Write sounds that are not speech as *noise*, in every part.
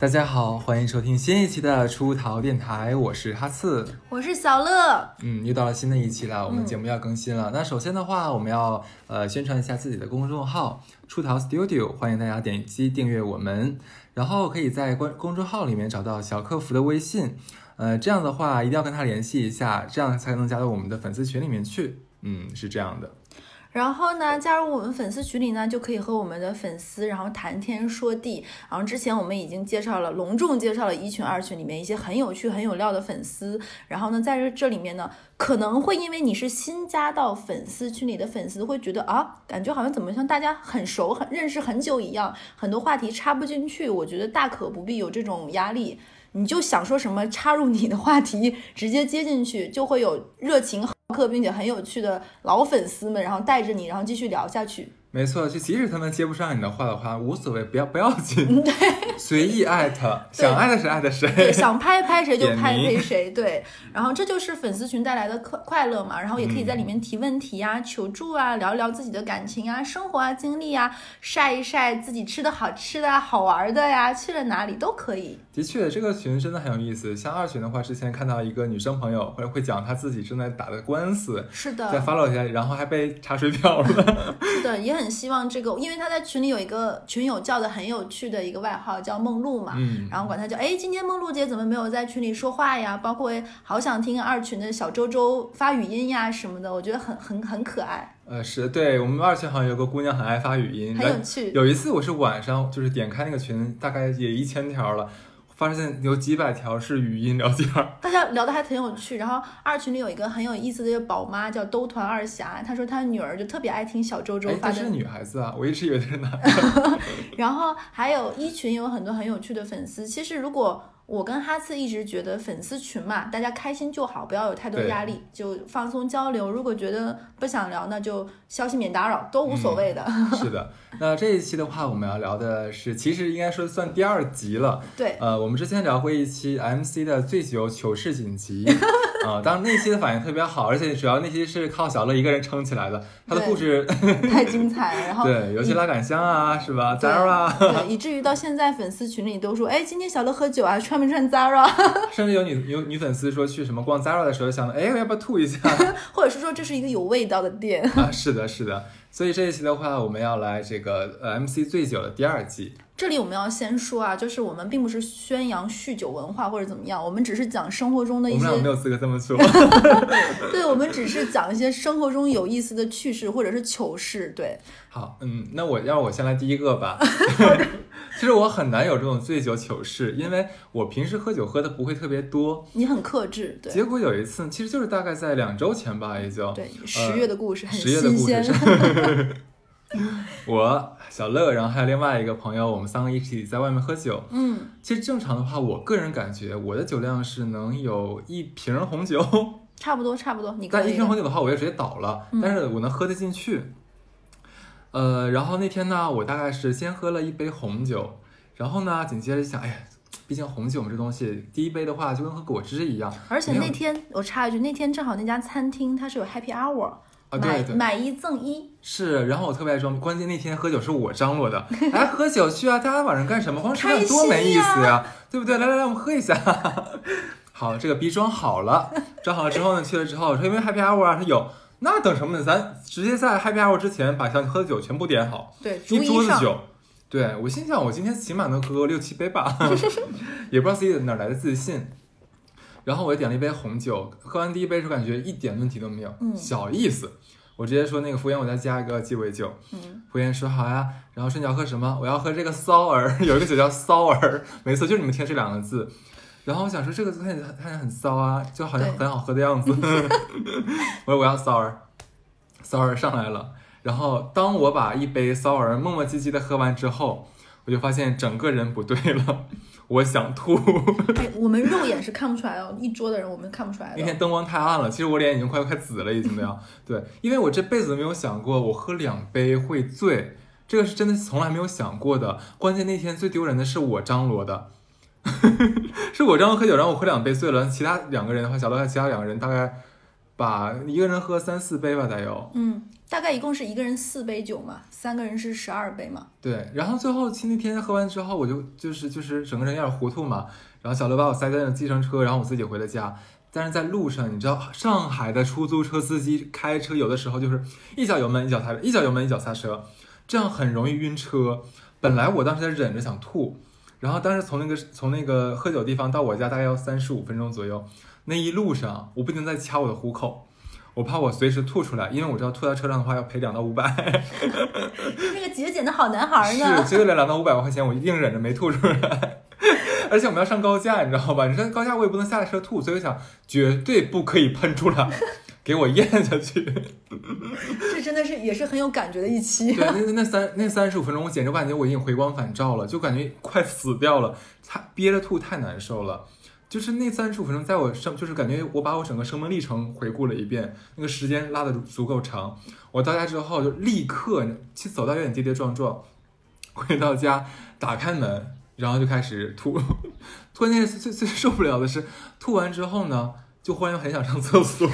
大家好，欢迎收听新一期的出逃电台，我是哈刺，我是小乐。嗯，又到了新的一期了，我们节目要更新了。那首先的话，我们要呃宣传一下自己的公众号“出逃 Studio”，欢迎大家点击订阅我们，然后可以在关公众号里面找到小客服的微信，呃，这样的话一定要跟他联系一下，这样才能加到我们的粉丝群里面去。嗯，是这样的。然后呢，加入我们粉丝群里呢，就可以和我们的粉丝然后谈天说地。然后之前我们已经介绍了，隆重介绍了一群、二群里面一些很有趣、很有料的粉丝。然后呢，在这这里面呢，可能会因为你是新加到粉丝群里的粉丝，会觉得啊，感觉好像怎么像大家很熟、很认识很久一样，很多话题插不进去。我觉得大可不必有这种压力，你就想说什么插入你的话题，直接接进去，就会有热情。课，并且很有趣的老粉丝们，然后带着你，然后继续聊下去。没错，就即使他们接不上你的话的话，无所谓，不要不要紧，*laughs* 对，*laughs* 随意艾特，想艾特谁艾特谁，想拍拍谁就拍拍谁，对。然后这就是粉丝群带来的快快乐嘛，然后也可以在里面提问题啊、求助啊、聊一聊自己的感情啊、生活啊、经历啊，晒一晒自己吃的好吃的、好玩的呀，去了哪里都可以。的确，这个群真的很有意思。像二群的话，之前看到一个女生朋友会会讲她自己正在打的官司，是的，在 follow 下，然后还被查水表了。是的，也很。很希望这个，因为他在群里有一个群友叫的很有趣的一个外号叫梦露嘛，嗯，然后管他叫哎，今天梦露姐怎么没有在群里说话呀？包括好想听二群的小周周发语音呀什么的，我觉得很很很可爱。呃，是对我们二群好像有个姑娘很爱发语音，很有趣。有一次我是晚上就是点开那个群，大概也一千条了。发现有几百条是语音聊天，*laughs* 大家聊的还挺有趣。然后二群里有一个很有意思的宝妈叫兜团二侠，她说她女儿就特别爱听小周周发的。是女孩子啊，我一直以为是男的。*laughs* 然后还有一群有很多很有趣的粉丝。其实如果我跟哈次一直觉得粉丝群嘛，大家开心就好，不要有太多压力，就放松交流。如果觉得不想聊，那就消息免打扰，都无所谓的。*laughs* 是的，那这一期的话，我们要聊的是，其实应该说算第二集了。*laughs* 对，呃，我们之前聊过一期 MC 的醉酒糗事紧急。*laughs* 啊，当然那期的反应特别好，而且主要那期是靠小乐一个人撑起来的，他的故事太精彩了。然后对，尤其拉杆箱啊，是吧？Zara，对，以至于到现在粉丝群里都说，哎，今天小乐喝酒啊，穿没穿 Zara？*laughs* 甚至有女有女粉丝说去什么逛 Zara 的时候，想，哎，我要不要吐一下？*laughs* 或者是说这是一个有味道的店啊？是的，是的。所以这一期的话，我们要来这个呃 MC 醉酒的第二季。这里我们要先说啊，就是我们并不是宣扬酗酒文化或者怎么样，我们只是讲生活中的一些。我们没有资格这么说。*laughs* 对，我们只是讲一些生活中有意思的趣事或者是糗事。对。好，嗯，那我要我先来第一个吧。其实我很难有这种醉酒糗事，因为我平时喝酒喝的不会特别多。你很克制。对。结果有一次，其实就是大概在两周前吧，也就。对，十月的故事很新鲜。*laughs* 我小乐，然后还有另外一个朋友，我们三个一起在外面喝酒。嗯，其实正常的话，我个人感觉我的酒量是能有一瓶红酒，差不多差不多。你但一瓶红酒的话，我就直接倒了，但是我能喝得进去。呃，然后那天呢，我大概是先喝了一杯红酒，然后呢，紧接着想，哎呀，毕竟红酒这东西，第一杯的话就跟喝果汁一样。而且那天我插一句，那天正好那家餐厅它是有 Happy Hour。啊，对对，买一赠一是，然后我特别爱装，关键那天喝酒是我张罗的，来喝酒去啊，大家晚上干什么？光吃饭多没意思呀，对不对？来来来，我们喝一下。*laughs* 好，这个逼装好了，装好了之后呢，去了之后说因为 Happy Hour 啊，他有，那等什么呢？咱直接在 Happy Hour 之前把想喝的酒全部点好，对，一桌子酒。对我心想，我今天起码能喝六七杯吧，*laughs* 也不知道自己哪来的自信。然后我就点了一杯红酒，喝完第一杯时候感觉一点问题都没有，小意思。我直接说那个服务员，我再加一个鸡尾酒。嗯，服务员说好呀。然后说你要喝什么？我要喝这个骚儿，有一个酒叫骚儿，没错，就是你们听这两个字。然后我想说这个看起来看起来很骚啊，就好像很好喝的样子。*laughs* 我说我要骚儿，骚儿上来了。然后当我把一杯骚儿磨磨唧唧的喝完之后，我就发现整个人不对了。*laughs* 我想吐，哎，我们肉眼是看不出来的，一桌的人我们看不出来的。那天灯光太暗了，其实我脸已经快快紫了，已经都要。*laughs* 对，因为我这辈子都没有想过我喝两杯会醉，这个是真的从来没有想过的。关键那天最丢人的是我张罗的，*laughs* 是我张罗喝酒，然后我喝两杯醉了，其他两个人的话，小乐和其他两个人大概把一个人喝三四杯吧，得有。嗯，大概一共是一个人四杯酒嘛，三个人是十二杯嘛。对，然后最后那天喝完之后，我就就是就是整个人有点糊涂嘛。然后小刘把我塞在了计程车，然后我自己回了家。但是在路上，你知道上海的出租车司机开车有的时候就是一脚油门一脚刹车，一脚油门一脚刹车，这样很容易晕车。本来我当时在忍着想吐，然后当时从那个从那个喝酒地方到我家大概要三十五分钟左右。那一路上，我不停在掐我的虎口，我怕我随时吐出来，因为我知道吐在车上的话要赔两到五百。那个节俭的好男孩 *laughs* 呢？是，为了两到五百块钱，我硬忍着没吐出来。*laughs* 而且我们要上高架，你知道吧？你说高架我也不能下车吐，所以我想绝对不可以喷出来，给我咽下去。*laughs* 这真的是也是很有感觉的一期。对，那那三那三十五分钟，我简直感觉我已经回光返照了，就感觉快死掉了，太憋着吐太难受了。就是那三十五分钟，在我生就是感觉我把我整个生命历程回顾了一遍，那个时间拉的足够长。我到家之后就立刻去走到有点跌跌撞撞，回到家打开门，然后就开始吐。*laughs* 关键是最最受不了的是，吐完之后呢，就忽然又很想上厕所。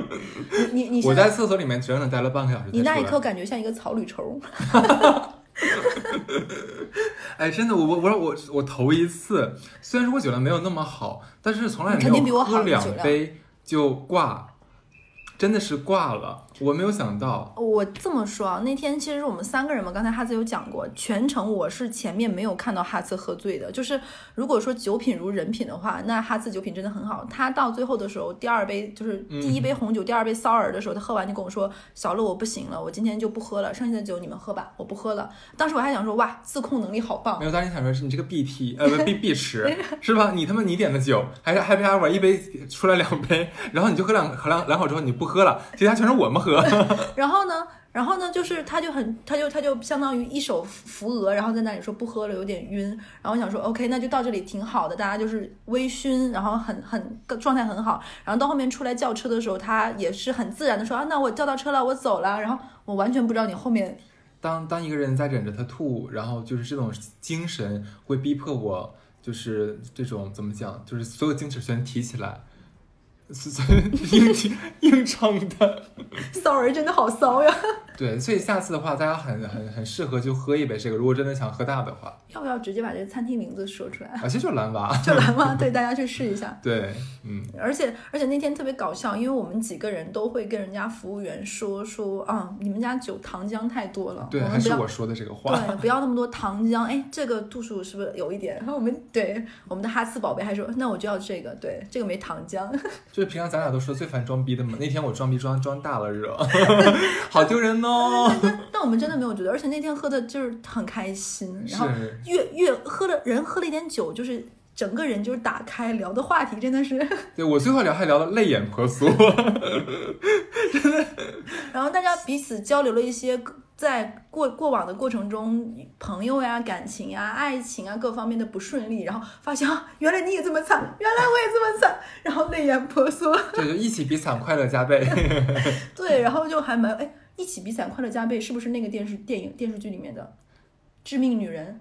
*laughs* 你你我在厕所里面整整待了半个小时。你那一刻感觉像一个草履虫。*laughs* 哎，真的，我我我我我头一次，虽然说我酒量没有那么好，但是从来没有喝两杯就挂，真的是挂了。我没有想到，我这么说啊，那天其实我们三个人嘛，刚才哈兹有讲过，全程我是前面没有看到哈兹喝醉的。就是如果说酒品如人品的话，那哈兹酒品真的很好。他到最后的时候，第二杯就是第一杯红酒，第二杯骚儿的时候，他喝完就跟我说：“小乐，我不行了，我今天就不喝了，剩下的酒你们喝吧，我不喝了。”当时我还想说：“哇，自控能力好棒。”没有，当时想说是你这个 B T 呃不 B *laughs* B 池是吧？你他妈你点的酒还是 Happy Hour 一杯出来两杯，然后你就喝两喝两两口之后你不喝了，其他全是我们喝。然后。*laughs* 然后呢，然后呢，就是他就很，他就他就相当于一手扶额，然后在那里说不喝了，有点晕。然后我想说，OK，那就到这里挺好的，大家就是微醺，然后很很状态很好。然后到后面出来叫车的时候，他也是很自然的说啊，那我叫到车了，我走了。然后我完全不知道你后面，当当一个人在忍着他吐，然后就是这种精神会逼迫我，就是这种怎么讲，就是所有精神全提起来。是硬硬撑的，骚人真的好骚呀！对，所以下次的话，大家很很很适合就喝一杯这个。如果真的想喝大的话，要不要直接把这个餐厅名字说出来？其实就蓝娃，*laughs* 就蓝娃，对，大家去试一下。*laughs* 对，嗯。而且而且那天特别搞笑，因为我们几个人都会跟人家服务员说说啊，你们家酒糖浆太多了。对，还是我说的这个话。对，不要那么多糖浆。哎，这个度数是不是有一点？然 *laughs* 后我们对我们的哈斯宝贝还说，那我就要这个，对，这个没糖浆。就是平常咱俩都说最烦装逼的嘛，那天我装逼装装大了惹，好丢人哦。但我们真的没有觉得，而且那天喝的就是很开心，然后越越喝了人喝了一点酒，就是整个人就是打开聊的话题真的是。*laughs* 对我最后聊还聊的泪眼婆娑，真的。然后大家彼此交流了一些在过过往的过程中朋友呀、感情呀、爱情啊各方面的不顺利，然后发现啊，原来你也这么惨，原来我也这么惨，*laughs* 然后泪眼婆娑。对，就一起比惨，快乐加倍。*laughs* 对，然后就还蛮哎。一起比惨，快乐加倍，是不是那个电视电影电视剧里面的《致命女人》？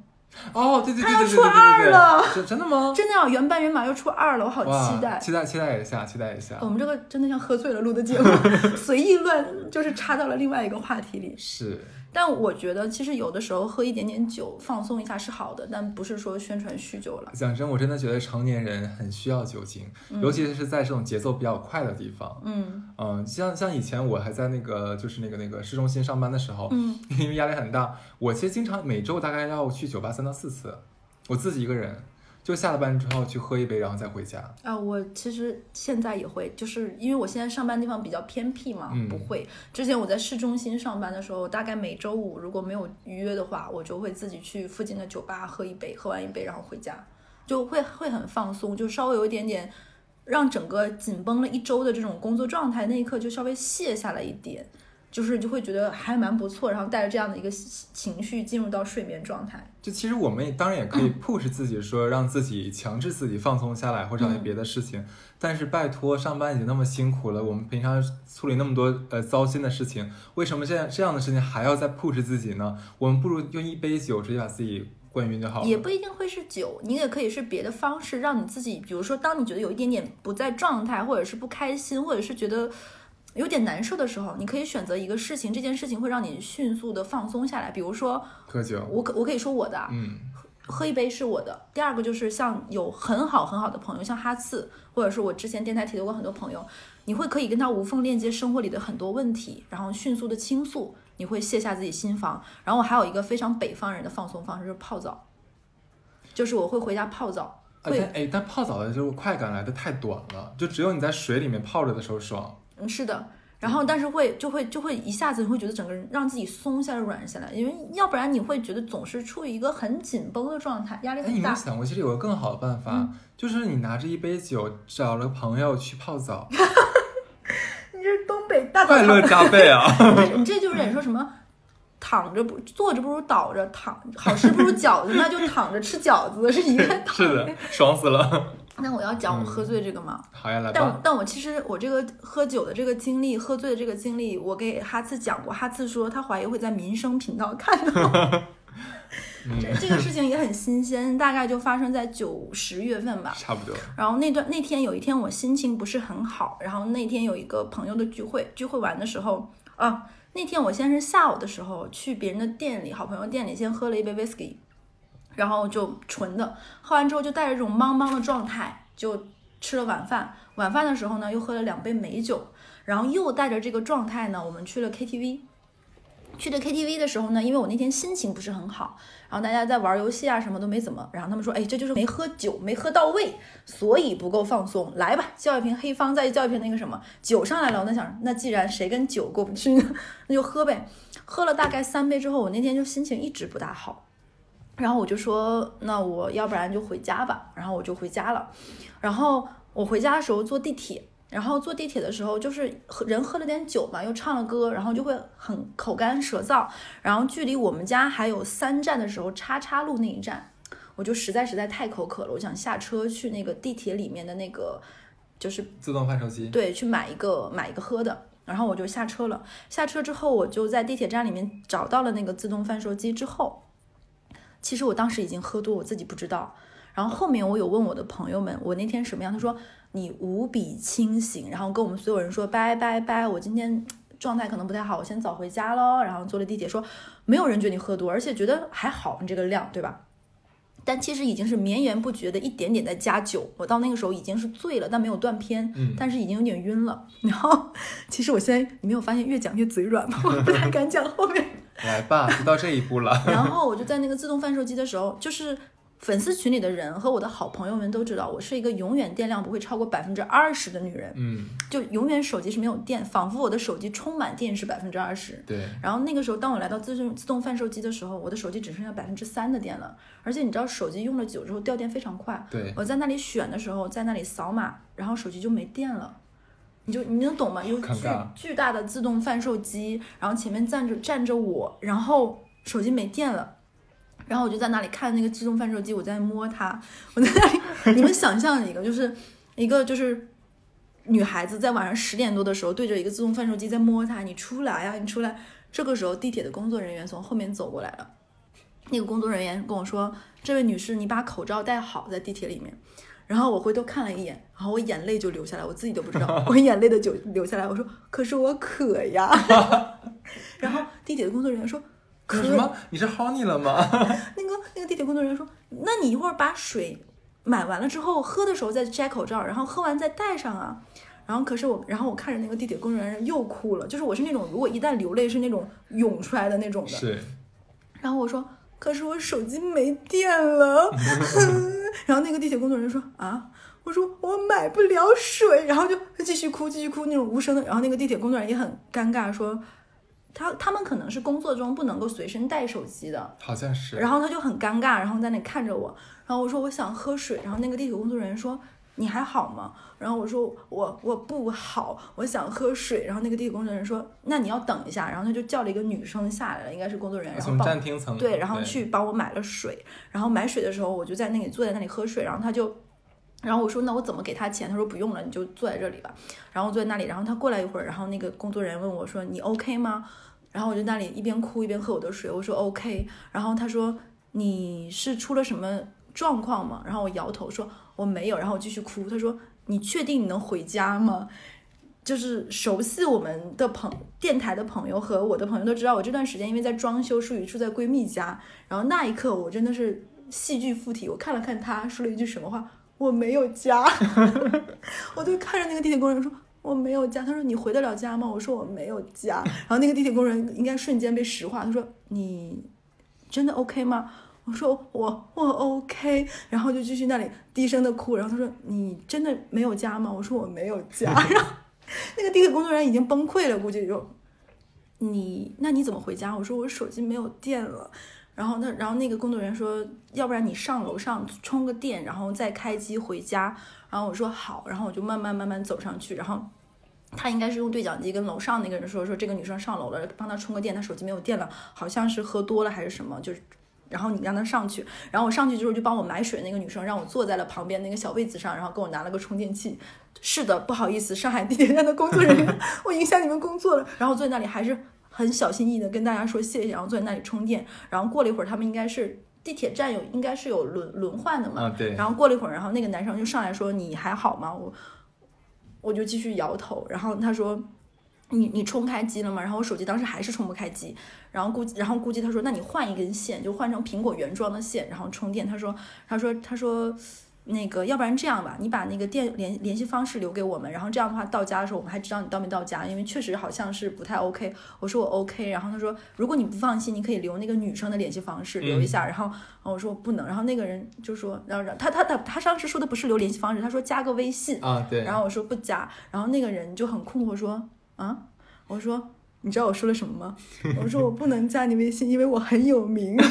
哦，对对对他要出二了，真的吗？真的要原班人马要出二了，我好期待，期待期待一下，期待一下。我们这个真的像喝醉了录的节目，*laughs* 随意乱，就是插到了另外一个话题里。是。但我觉得，其实有的时候喝一点点酒放松一下是好的，但不是说宣传酗酒了。讲真，我真的觉得成年人很需要酒精，尤其是在这种节奏比较快的地方。嗯嗯，像像以前我还在那个就是那个那个市中心上班的时候，嗯，*laughs* 因为压力很大，我其实经常每周大概要去酒吧三到四次，我自己一个人。就下了班之后去喝一杯，然后再回家。啊，我其实现在也会，就是因为我现在上班地方比较偏僻嘛，不会。之前我在市中心上班的时候，大概每周五如果没有预约的话，我就会自己去附近的酒吧喝一杯，喝完一杯然后回家，就会会很放松，就稍微有一点点让整个紧绷了一周的这种工作状态那一刻就稍微卸下来一点。就是就会觉得还蛮不错，然后带着这样的一个情绪进入到睡眠状态。就其实我们也当然也可以 push 自己，说让自己强制自己放松下来，或者找些别的事情。但是拜托，上班已经那么辛苦了，我们平常处理那么多呃糟心的事情，为什么这样这样的事情还要再 push 自己呢？我们不如用一杯酒直接把自己。灌晕就好了。也不一定会是酒，你也可以是别的方式，让你自己，比如说，当你觉得有一点点不在状态，或者是不开心，或者是觉得有点难受的时候，你可以选择一个事情，这件事情会让你迅速的放松下来。比如说喝酒，我可我可以说我的，嗯，喝一杯是我的。第二个就是像有很好很好的朋友，像哈次，或者是我之前电台提到过很多朋友，你会可以跟他无缝链接生活里的很多问题，然后迅速的倾诉。你会卸下自己心防，然后我还有一个非常北方人的放松方式，就是泡澡，就是我会回家泡澡。会哎，但泡澡的这个快感来的太短了，就只有你在水里面泡着的时候爽。嗯，是的。然后，但是会就会就会一下子你会觉得整个人让自己松下来、软下来，因为要不然你会觉得总是处于一个很紧绷的状态，压力很大。你有想过，其实有个更好的办法，就是你拿着一杯酒，找了朋友去泡澡。*laughs* 是东北大快乐加倍啊！*laughs* 你这就是你说什么躺着不坐着不如倒着躺，好吃不如 *laughs* 饺子，那就躺着吃饺子是一个。是的，爽死了。那我要讲我喝醉这个吗？好呀，来吧。但但我其实我这个喝酒的这个经历，喝醉的这个经历，我给哈次讲过，哈次说他怀疑会在民生频道看到。*laughs* 这这个事情也很新鲜，大概就发生在九十月份吧，差不多。然后那段那天有一天我心情不是很好，然后那天有一个朋友的聚会，聚会完的时候啊，那天我先是下午的时候去别人的店里，好朋友店里先喝了一杯 whisky，然后就纯的，喝完之后就带着这种懵懵的状态就吃了晚饭，晚饭的时候呢又喝了两杯美酒，然后又带着这个状态呢，我们去了 KTV。去的 KTV 的时候呢，因为我那天心情不是很好，然后大家在玩游戏啊，什么都没怎么，然后他们说，哎，这就是没喝酒，没喝到位，所以不够放松。来吧，叫一瓶黑方，再叫一瓶那个什么酒上来了。我在想，那既然谁跟酒过不去呢，*laughs* 那就喝呗。喝了大概三杯之后，我那天就心情一直不大好，然后我就说，那我要不然就回家吧。然后我就回家了。然后我回家的时候坐地铁。然后坐地铁的时候，就是喝人喝了点酒嘛，又唱了歌，然后就会很口干舌燥。然后距离我们家还有三站的时候，叉叉路那一站，我就实在实在太口渴了，我想下车去那个地铁里面的那个就是自动贩售机，对，去买一个买一个喝的。然后我就下车了。下车之后，我就在地铁站里面找到了那个自动贩售机之后，其实我当时已经喝多，我自己不知道。然后后面我有问我的朋友们，我那天什么样？他说。你无比清醒，然后跟我们所有人说拜拜拜，我今天状态可能不太好，我先早回家喽。然后坐了地铁，说没有人觉得你喝多，而且觉得还好，你这个量，对吧？但其实已经是绵延不绝的一点点在加酒。我到那个时候已经是醉了，但没有断片，但是已经有点晕了。然后 *laughs* 其实我现在你没有发现越讲越嘴软吗？我不太敢讲后面。*laughs* 来吧，都到这一步了。*laughs* 然后我就在那个自动贩售机的时候，就是。粉丝群里的人和我的好朋友们都知道，我是一个永远电量不会超过百分之二十的女人。嗯，就永远手机是没有电，仿佛我的手机充满电是百分之二十。对。然后那个时候，当我来到自动自动贩售机的时候，我的手机只剩下百分之三的电了。而且你知道，手机用了久之后掉电非常快。对。我在那里选的时候，在那里扫码，然后手机就没电了。你就你能懂吗？有巨巨大的自动贩售机，然后前面站着站着我，然后手机没电了。然后我就在那里看那个自动贩售机，我在摸它，我在那里，*laughs* 你们想象一个，就是一个就是女孩子在晚上十点多的时候对着一个自动贩售机在摸它，你出来呀，你出来。这个时候地铁的工作人员从后面走过来了，那个工作人员跟我说：“这位女士，你把口罩戴好，在地铁里面。”然后我回头看了一眼，然后我眼泪就流下来，我自己都不知道，*laughs* 我眼泪的就流下来。我说：“可是我渴呀。*laughs* ”然后地铁的工作人员说。什么？你是 honey 了吗？*laughs* 那个那个地铁工作人员说：“那你一会儿把水买完了之后，喝的时候再摘口罩，然后喝完再戴上啊。”然后可是我，然后我看着那个地铁工作人员又哭了，就是我是那种如果一旦流泪是那种涌出来的那种的。是。然后我说：“可是我手机没电了。*laughs* ”然后那个地铁工作人员说：“啊？”我说：“我买不了水。”然后就继续哭，继续哭那种无声的。然后那个地铁工作人员也很尴尬说。他他们可能是工作中不能够随身带手机的，好像是。然后他就很尴尬，然后在那看着我，然后我说我想喝水，然后那个地铁工作人员说你还好吗？然后我说我我不好，我想喝水。然后那个地铁工作人员说那你要等一下，然后他就叫了一个女生下来了，应该是工作人员，然后站厅层对，然后去帮我买了水。然后买水的时候，我就在那里坐在那里喝水，然后他就，然后我说那我怎么给他钱？他说不用了，你就坐在这里吧。然后坐在那里，然后他过来一会儿，然后那个工作人员问我说你 OK 吗？然后我就那里一边哭一边喝我的水，我说 OK。然后他说你是出了什么状况吗？然后我摇头说我没有，然后我继续哭。他说你确定你能回家吗？就是熟悉我们的朋电台的朋友和我的朋友都知道，我这段时间因为在装修，属于住在闺蜜家。然后那一刻我真的是戏剧附体，我看了看他，说了一句什么话。我没有家，*laughs* *laughs* 我就看着那个地铁工人说我没有家。他说你回得了家吗？我说我没有家。然后那个地铁工人应该瞬间被石化，他说你真的 OK 吗？我说我我 OK。然后就继续那里低声的哭。然后他说你真的没有家吗？我说我没有家。然后那个地铁工作人员已经崩溃了，估计就你那你怎么回家？我说我手机没有电了。然后那，然后那个工作人员说，要不然你上楼上充个电，然后再开机回家。然后我说好，然后我就慢慢慢慢走上去。然后他应该是用对讲机跟楼上那个人说，说这个女生上楼了，帮她充个电，她手机没有电了，好像是喝多了还是什么，就是，然后你让他上去。然后我上去之后就帮我买水那个女生让我坐在了旁边那个小位子上，然后给我拿了个充电器。是的，不好意思，上海地铁站的工作人员，*laughs* 我影响你们工作了。然后坐在那里还是。很小心翼翼的跟大家说谢谢，然后坐在那里充电。然后过了一会儿，他们应该是地铁站有应该是有轮轮换的嘛。啊，对。然后过了一会儿，然后那个男生就上来说：“你还好吗？”我我就继续摇头。然后他说：“你你充开机了吗？”然后我手机当时还是充不开机。然后估计，然后估计他说：“那你换一根线，就换成苹果原装的线，然后充电。”他说：“他说他说。”那个，要不然这样吧，你把那个电联联系方式留给我们，然后这样的话到家的时候我们还知道你到没到家，因为确实好像是不太 OK。我说我 OK，然后他说如果你不放心，你可以留那个女生的联系方式留一下，然后我说不能，然后那个人就说，然后他他他他当时说的不是留联系方式，他说加个微信啊，对，然后我说不加，然后那个人就很困惑说啊，我说你知道我说了什么吗？我说我不能加你微信，因为我很有名。*laughs* 我真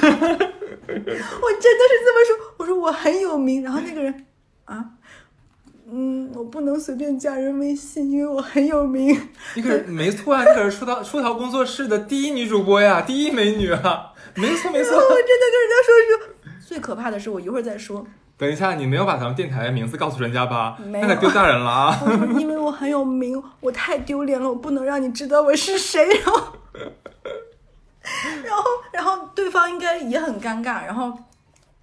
的是这么说，我说我很有名，然后那个人啊，嗯，我不能随便加人微信，因为我很有名。你可是没错啊，你可是出逃出逃工作室的第一女主播呀，第一美女啊，没错没错。*laughs* 我真的跟人家说说，最可怕的是我一会儿再说。等一下，你没有把咱们电台的名字告诉人家吧？那可丢大人了啊！*laughs* 因为我很有名，我太丢脸了，我不能让你知道我是谁。然后。*laughs* 然后，然后对方应该也很尴尬，然后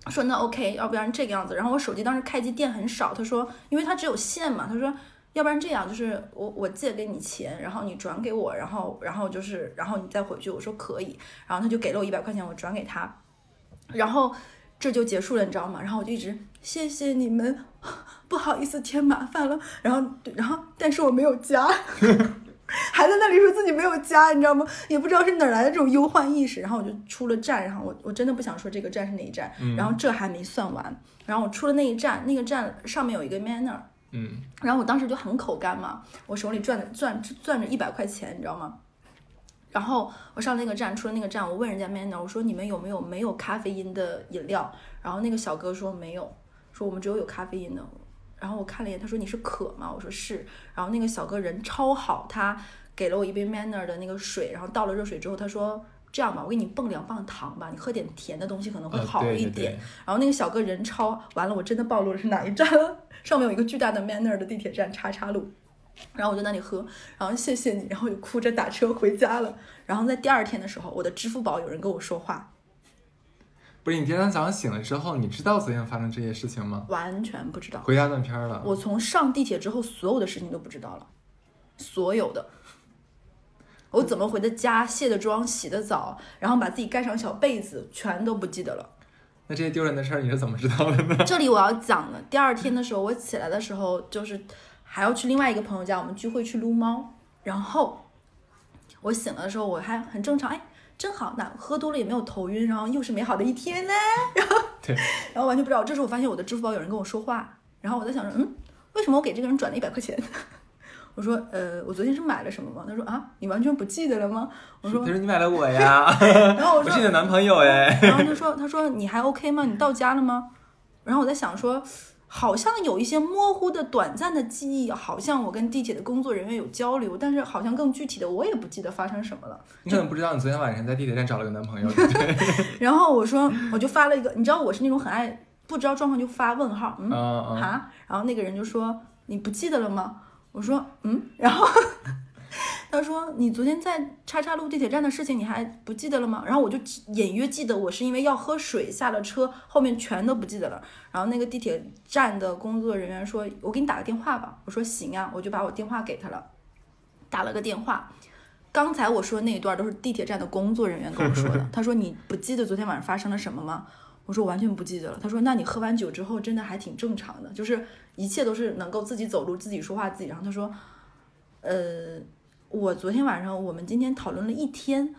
说那 OK，要不然这个样子。然后我手机当时开机电很少，他说，因为他只有线嘛，他说，要不然这样，就是我我借给你钱，然后你转给我，然后然后就是然后你再回去。我说可以，然后他就给了我一百块钱，我转给他，然后这就结束了，你知道吗？然后我就一直谢谢你们，*laughs* 不好意思添麻烦了。然后然后但是我没有加。*laughs* 还在那里说自己没有加，你知道吗？也不知道是哪来的这种忧患意识。然后我就出了站，然后我我真的不想说这个站是哪一站。然后这还没算完，然后我出了那一站，那个站上面有一个 manner。嗯。然后我当时就很口干嘛，我手里攥着攥攥着一百块钱，你知道吗？然后我上那个站，出了那个站，我问人家 manner，我说你们有没有没有咖啡因的饮料？然后那个小哥说没有，说我们只有有咖啡因的。然后我看了一眼，他说你是渴吗？我说是。然后那个小哥人超好，他给了我一杯 Manner 的那个水，然后倒了热水之后，他说这样吧，我给你蹦两磅糖吧，你喝点甜的东西可能会好一点。然后那个小哥人超完了，我真的暴露了是哪一站了？上面有一个巨大的 Manner 的地铁站叉叉路，然后我就那里喝，然后谢谢你，然后就哭着打车回家了。然后在第二天的时候，我的支付宝有人跟我说话。不是你今天早上醒了之后，你知道昨天发生这些事情吗？完全不知道。回家断片了。我从上地铁之后，所有的事情都不知道了，所有的。我怎么回的家，卸的妆，洗的澡，然后把自己盖上小被子，全都不记得了。那这些丢人的事儿你是怎么知道的呢？这里我要讲了，第二天的时候，我起来的时候，就是还要去另外一个朋友家，我们聚会去撸猫。然后我醒了的时候，我还很正常，哎。正好，那喝多了也没有头晕，然后又是美好的一天呢。*laughs* 然后，对，然后完全不知道。这时候我发现我的支付宝有人跟我说话，然后我在想说，嗯，为什么我给这个人转了一百块钱？*laughs* 我说，呃，我昨天是买了什么吗？他说啊，你完全不记得了吗？我说，他说你买了我呀。*laughs* 然后我说，我是你的男朋友哎。然后他说，他说你还 OK 吗？你到家了吗？然后我在想说。好像有一些模糊的、短暂的记忆，好像我跟地铁的工作人员有交流，但是好像更具体的我也不记得发生什么了。你可能不知道，你昨天晚上在地铁站找了个男朋友。*laughs* 然后我说，我就发了一个，你知道我是那种很爱不知道状况就发问号，嗯啊，然后那个人就说你不记得了吗？我说嗯，然后 *laughs* 他说你昨天在叉叉路地铁站的事情你还不记得了吗？然后我就隐约记得我是因为要喝水下了车，后面全都不记得了。然后那个地铁站的工作人员说：“我给你打个电话吧。”我说：“行啊。”我就把我电话给他了，打了个电话。刚才我说的那一段都是地铁站的工作人员跟我说的。*laughs* 他说：“你不记得昨天晚上发生了什么吗？”我说：“我完全不记得了。”他说：“那你喝完酒之后真的还挺正常的，就是一切都是能够自己走路、自己说话、自己。”然后他说：“呃。”我昨天晚上，我们今天讨论了一天。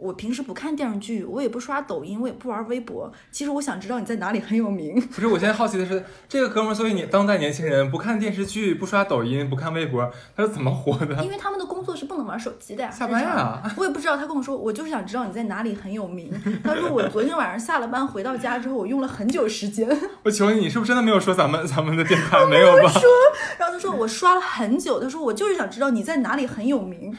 我平时不看电视剧，我也不刷抖音，我也不玩微博。其实我想知道你在哪里很有名。*laughs* 不是，我现在好奇的是，这个哥们儿作为你当代年轻人，不看电视剧，不刷抖音，不看微博，他是怎么活的？因为他们的工作是不能玩手机的呀。下班呀？我也不知道。他跟我说，我就是想知道你在哪里很有名。他说我昨天晚上下了班回到家之后，我用了很久时间。*laughs* 我求你，你是不是真的没有说咱们咱们的电台 *laughs* 没有吧？说。然后他说我刷了很久。他说我就是想知道你在哪里很有名。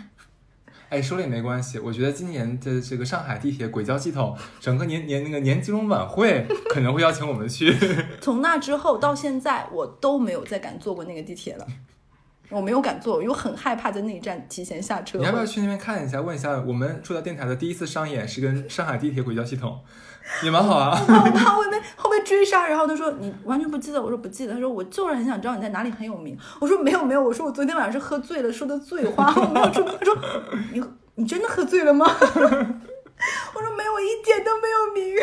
哎，说了也没关系。我觉得今年的这个上海地铁轨交系统整个年年那个年金融晚会可能会邀请我们去。*laughs* 从那之后到现在，我都没有再敢坐过那个地铁了。我没有敢坐，我又很害怕在那一站提前下车。你要不要去那边看一下？问一下，我们出道电台的第一次商演是跟上海地铁轨交系统，也蛮好啊。我怕我怕后面后面追杀，然后他说你完全不记得，我说不记得。他说我就是很想知道你在哪里很有名。我说没有没有，我说我昨天晚上是喝醉了说的醉话，我没有说。他说你你真的喝醉了吗？*laughs* 我说没有，我一点都没有名。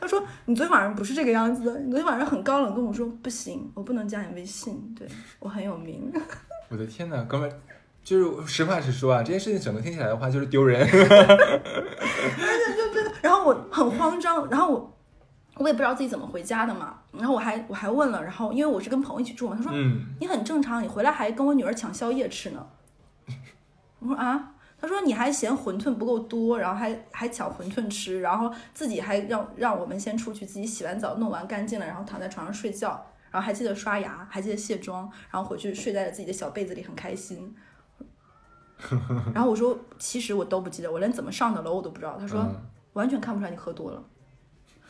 他说你昨天晚上不是这个样子的，你昨天晚上很高冷跟我说不行，我不能加你微信，对我很有名。*laughs* 我的天呐，哥们，就是实话实说啊，这件事情整个听起来的话就是丢人。*laughs* 后我很慌张，然后我我也不知道自己怎么回家的嘛，然后我还我还问了，然后因为我是跟朋友一起住嘛，他说你很正常，你回来还跟我女儿抢宵夜吃呢。*laughs* 我说啊。他说你还嫌馄饨不够多，然后还还抢馄饨吃，然后自己还让让我们先出去，自己洗完澡弄完干净了，然后躺在床上睡觉，然后还记得刷牙，还记得卸妆，然后回去睡在了自己的小被子里，很开心。*laughs* 然后我说其实我都不记得，我连怎么上的楼我都不知道。他说完全看不出来你喝多了，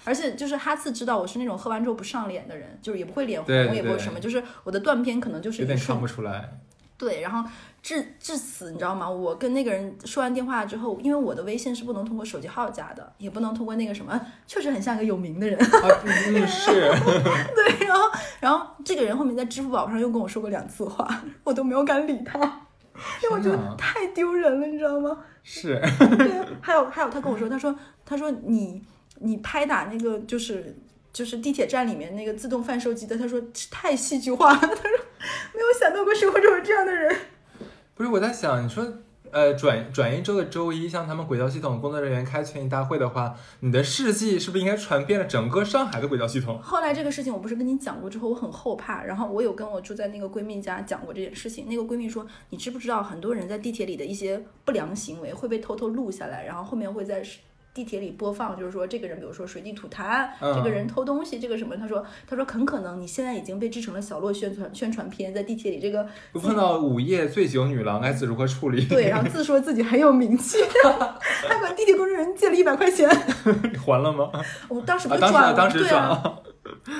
而且就是哈次知道我是那种喝完之后不上脸的人，就是也不会脸红，也不会什么，就是我的断片可能就是有点看不出来。对，然后至至此，你知道吗？我跟那个人说完电话之后，因为我的微信是不能通过手机号加的，也不能通过那个什么，确实很像个有名的人。*laughs* 嗯，是。*laughs* 对，然后，然后这个人后面在支付宝上又跟我说过两次话，我都没有敢理他，因为我觉得太丢人了，你知道吗？是。对，还有还有，他跟我说，他说他说你你拍打那个就是就是地铁站里面那个自动贩售机的，他说太戏剧化了，他说。没有想到过生活中有这样的人。不是我在想，你说，呃，转转一周的周一，向他们轨道系统工作人员开全体大会的话，你的事迹是不是应该传遍了整个上海的轨道系统？后来这个事情我不是跟你讲过之后，我很后怕。然后我有跟我住在那个闺蜜家讲过这件事情。那个闺蜜说，你知不知道很多人在地铁里的一些不良行为会被偷偷录下来，然后后面会在。地铁里播放，就是说这个人，比如说随地吐痰，这个人偷东西，这个什么？他说，他说很可能你现在已经被制成了小洛宣传宣传片，在地铁里这个碰到午夜醉酒女郎该如何处理？对，然后自说自己很有名气，*laughs* 还管地铁工作人员借了一百块钱，*laughs* 还了吗？我当时不转了，当时转了，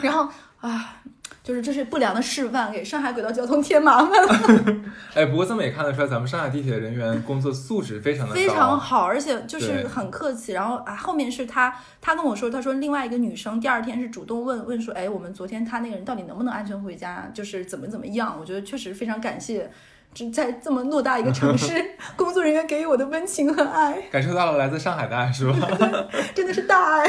然后啊。就是这是不良的示范，给上海轨道交通添麻烦了。*laughs* 哎，不过这么也看得出来，咱们上海地铁人员工作素质非常的非常好，而且就是很客气。然后啊，后面是他，他跟我说，他说另外一个女生第二天是主动问问说，哎，我们昨天他那个人到底能不能安全回家？就是怎么怎么样？我觉得确实非常感谢，只在这么偌大一个城市，*laughs* 工作人员给予我的温情和爱，感受到了来自上海的爱，是吧？*laughs* 真的是大爱。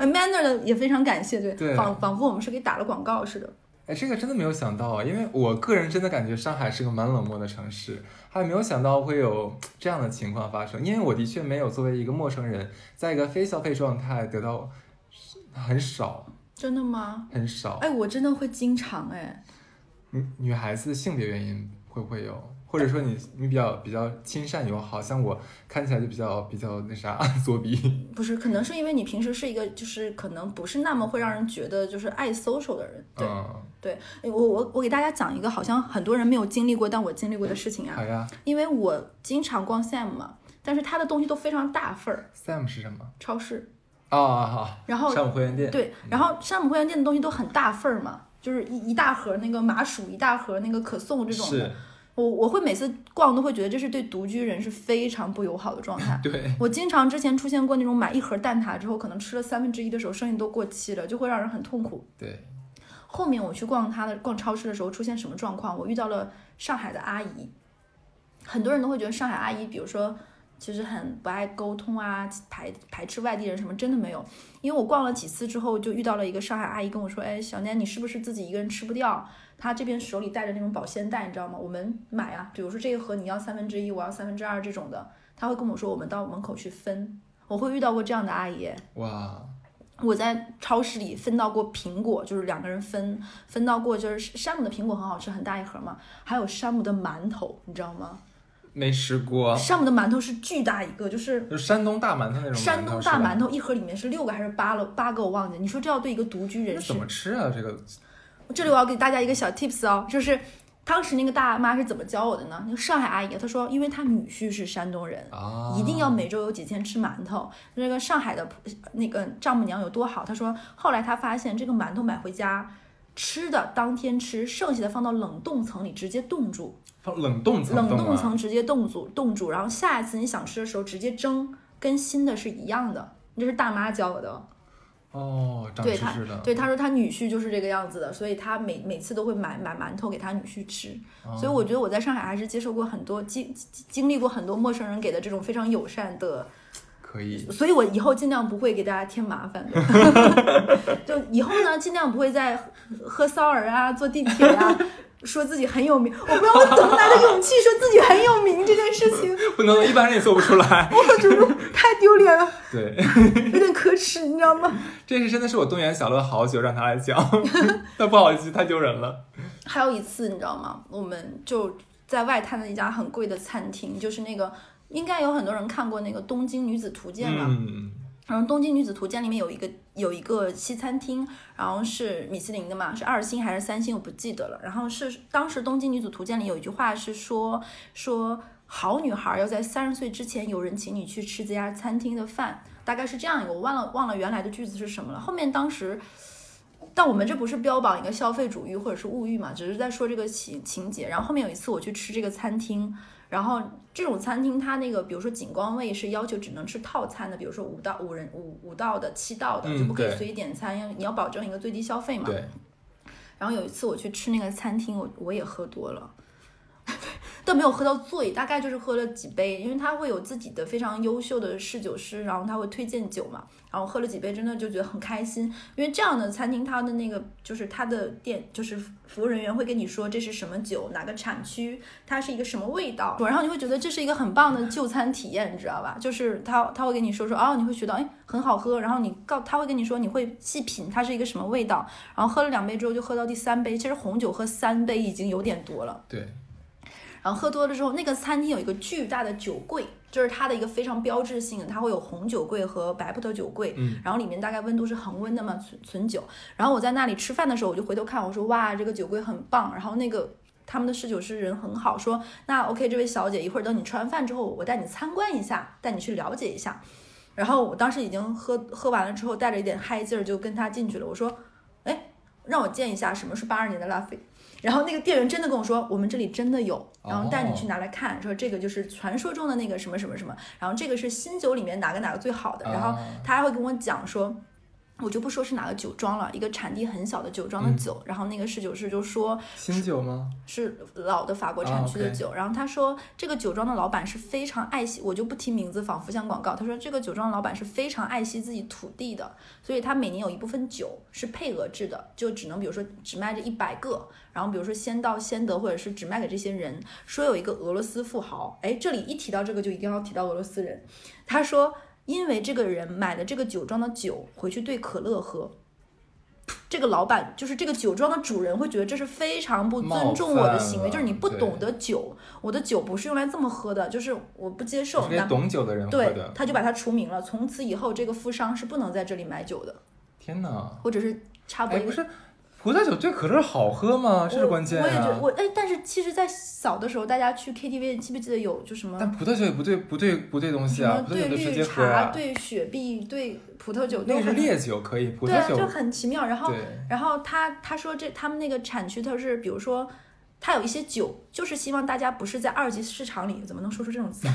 Manner 的也非常感谢，对，仿仿佛我们是给打了广告似的。哎，这个真的没有想到啊！因为我个人真的感觉上海是个蛮冷漠的城市，还没有想到会有这样的情况发生。因为我的确没有作为一个陌生人，在一个非消费状态得到很少。真的吗？很少。哎，我真的会经常哎。女女孩子性别原因会不会有？或者说你你比较比较亲善友好，像我看起来就比较比较那啥 *laughs* 作弊。不是，可能是因为你平时是一个就是可能不是那么会让人觉得就是爱 social 的人。对对，我我我给大家讲一个好像很多人没有经历过，但我经历过的事情啊。好呀。因为我经常逛 Sam 嘛，但是他的东西都非常大份儿。Sam 是什么？超市。啊啊好。然后山姆会员店。对，然后山姆会员店的东西都很大份儿嘛，就是一一大盒那个麻薯，一大盒那个可颂这种的。我我会每次逛都会觉得这是对独居人是非常不友好的状态。*laughs* 对，我经常之前出现过那种买一盒蛋挞之后，可能吃了三分之一的时候，剩下都过期了，就会让人很痛苦。对，后面我去逛他的逛超市的时候，出现什么状况？我遇到了上海的阿姨，很多人都会觉得上海阿姨，比如说其实很不爱沟通啊，排排斥外地人什么，真的没有。因为我逛了几次之后，就遇到了一个上海阿姨跟我说：“哎，小念，你是不是自己一个人吃不掉？”她这边手里带着那种保鲜袋，你知道吗？我们买啊，比如说这个盒你要三分之一，我要三分之二这种的，他会跟我说，我们到门口去分。我会遇到过这样的阿姨。哇，我在超市里分到过苹果，就是两个人分分到过，就是山姆的苹果很好吃，很大一盒嘛。还有山姆的馒头，你知道吗？没吃过。山姆的馒头是巨大一个，就是就山东大馒头那种。山东大馒头一盒里面是六个还是八了八个我忘记。你说这要对一个独居人士怎么吃啊？这个。这里我要给大家一个小 tips 哦，就是当时那个大妈是怎么教我的呢？那个上海阿姨她说，因为她女婿是山东人，一定要每周有几天吃馒头。那个上海的那个丈母娘有多好？她说后来她发现这个馒头买回家吃的当天吃，剩下的放到冷冻层里直接冻住，放冷冻层，冷冻层直接冻住冻住，然后下一次你想吃的时候直接蒸，跟新的是一样的。这是大妈教我的。哦，对他，对他说他女婿就是这个样子的，所以他每每次都会买买馒头给他女婿吃。所以我觉得我在上海还是接受过很多经经历过很多陌生人给的这种非常友善的，可以。所以我以后尽量不会给大家添麻烦的，*laughs* 就以后呢尽量不会再喝骚儿啊，坐地铁啊。说自己很有名，我不知道我怎么来的勇气说自己很有名这件事 *laughs* 情，不能一般人也做不出来，*laughs* 我觉得太丢脸了，对，*laughs* 有点可耻，你知道吗？这是真的是我动员小乐好久让他来讲，但不好意思，太丢人了。还有一次你知道吗？我们就在外滩的一家很贵的餐厅，就是那个应该有很多人看过那个《东京女子图鉴》吧。然后《东京女子图鉴》里面有一个有一个西餐厅，然后是米其林的嘛，是二星还是三星我不记得了。然后是当时《东京女子图鉴》里有一句话是说说好女孩要在三十岁之前有人请你去吃这家餐厅的饭，大概是这样一个，我忘了忘了原来的句子是什么了。后面当时，但我们这不是标榜一个消费主义或者是物欲嘛，只是在说这个情情节。然后后面有一次我去吃这个餐厅。然后这种餐厅，它那个比如说景观位是要求只能吃套餐的，比如说五道五人五五道的七道的就不可以随意点餐，因为你要保证一个最低消费嘛。对。然后有一次我去吃那个餐厅，我我也喝多了。都没有喝到醉，大概就是喝了几杯，因为他会有自己的非常优秀的侍酒师，然后他会推荐酒嘛，然后喝了几杯，真的就觉得很开心。因为这样的餐厅，它的那个就是它的店，就是服务人员会跟你说这是什么酒，哪个产区，它是一个什么味道，然后你会觉得这是一个很棒的就餐体验，你知道吧？就是他他会跟你说说，哦，你会觉得哎很好喝，然后你告他会跟你说你会细品它是一个什么味道，然后喝了两杯之后就喝到第三杯，其实红酒喝三杯已经有点多了。对。然后喝多了之后，那个餐厅有一个巨大的酒柜，就是它的一个非常标志性的，它会有红酒柜和白葡萄酒柜，嗯，然后里面大概温度是恒温的嘛，存存酒。然后我在那里吃饭的时候，我就回头看，我说哇，这个酒柜很棒。然后那个他们的侍酒师人很好，说那 OK，这位小姐，一会儿等你吃完饭之后，我带你参观一下，带你去了解一下。然后我当时已经喝喝完了之后，带着一点嗨劲儿就跟他进去了。我说，哎，让我见一下什么是八二年的拉菲。然后那个店员真的跟我说，我们这里真的有，然后带你去拿来看，说这个就是传说中的那个什么什么什么，然后这个是新酒里面哪个哪个最好的，然后他还会跟我讲说。我就不说是哪个酒庄了，一个产地很小的酒庄的酒，然后那个侍酒师就说新酒吗？是老的法国产区的酒，然后他说这个酒庄的老板是非常爱惜，我就不提名字，仿佛像广告。他说这个酒庄的老板是非常爱惜自己土地的，所以他每年有一部分酒是配额制的，就只能比如说只卖这一百个，然后比如说先到先得，或者是只卖给这些人。说有一个俄罗斯富豪，哎，这里一提到这个就一定要提到俄罗斯人，他说。因为这个人买了这个酒庄的酒回去兑可乐喝，这个老板就是这个酒庄的主人会觉得这是非常不尊重我的行为，就是你不懂得酒，我的酒不是用来这么喝的，就是我不接受。那懂酒的人对，他就把他除名了，从此以后这个富商是不能在这里买酒的。天哪！或者是插播一个。葡萄酒兑可乐好喝吗？这是关键啊！我也觉得我哎，但是其实，在小的时候，大家去 KTV，你记不记得有就什么？但葡萄酒也不对，不对，不对东西啊！对绿茶，对雪碧，对葡萄酒，那是烈酒可以，葡萄酒就很奇妙。然后，然后他他说这他们那个产区，他是比如说它有一些酒，就是希望大家不是在二级市场里，怎么能说出这种词？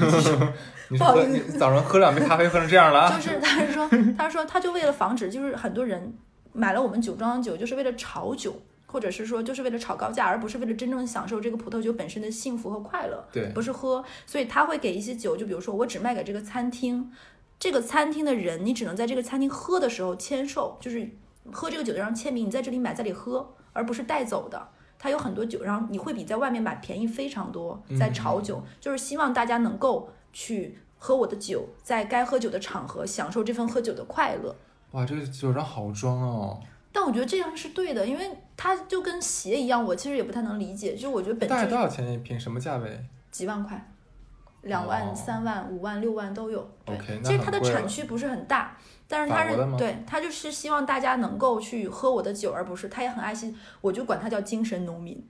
不好意思早上喝两杯咖啡喝成这样了啊？就是他是说，他说他就为了防止，就是很多人买了我们酒庄的酒，就是为了炒酒，或者是说就是为了炒高价，而不是为了真正享受这个葡萄酒本身的幸福和快乐。对，不是喝，所以他会给一些酒，就比如说我只卖给这个餐厅，这个餐厅的人，你只能在这个餐厅喝的时候签售，就是喝这个酒的人签名，你在这里买，在这里喝，而不是带走的。它有很多酒，然后你会比在外面买便宜非常多。在炒酒，就是希望大家能够去喝我的酒，在该喝酒的场合享受这份喝酒的快乐。哇，这个酒庄好装哦！但我觉得这样是对的，因为它就跟鞋一样，我其实也不太能理解。就是我觉得本大概多少钱一瓶？什么价位？几万块，两万、三万、五万、六万都有。对，其实它的产区不是很大。但是它是对它就是希望大家能够去喝我的酒，而不是他也很爱惜，我就管他叫精神农民，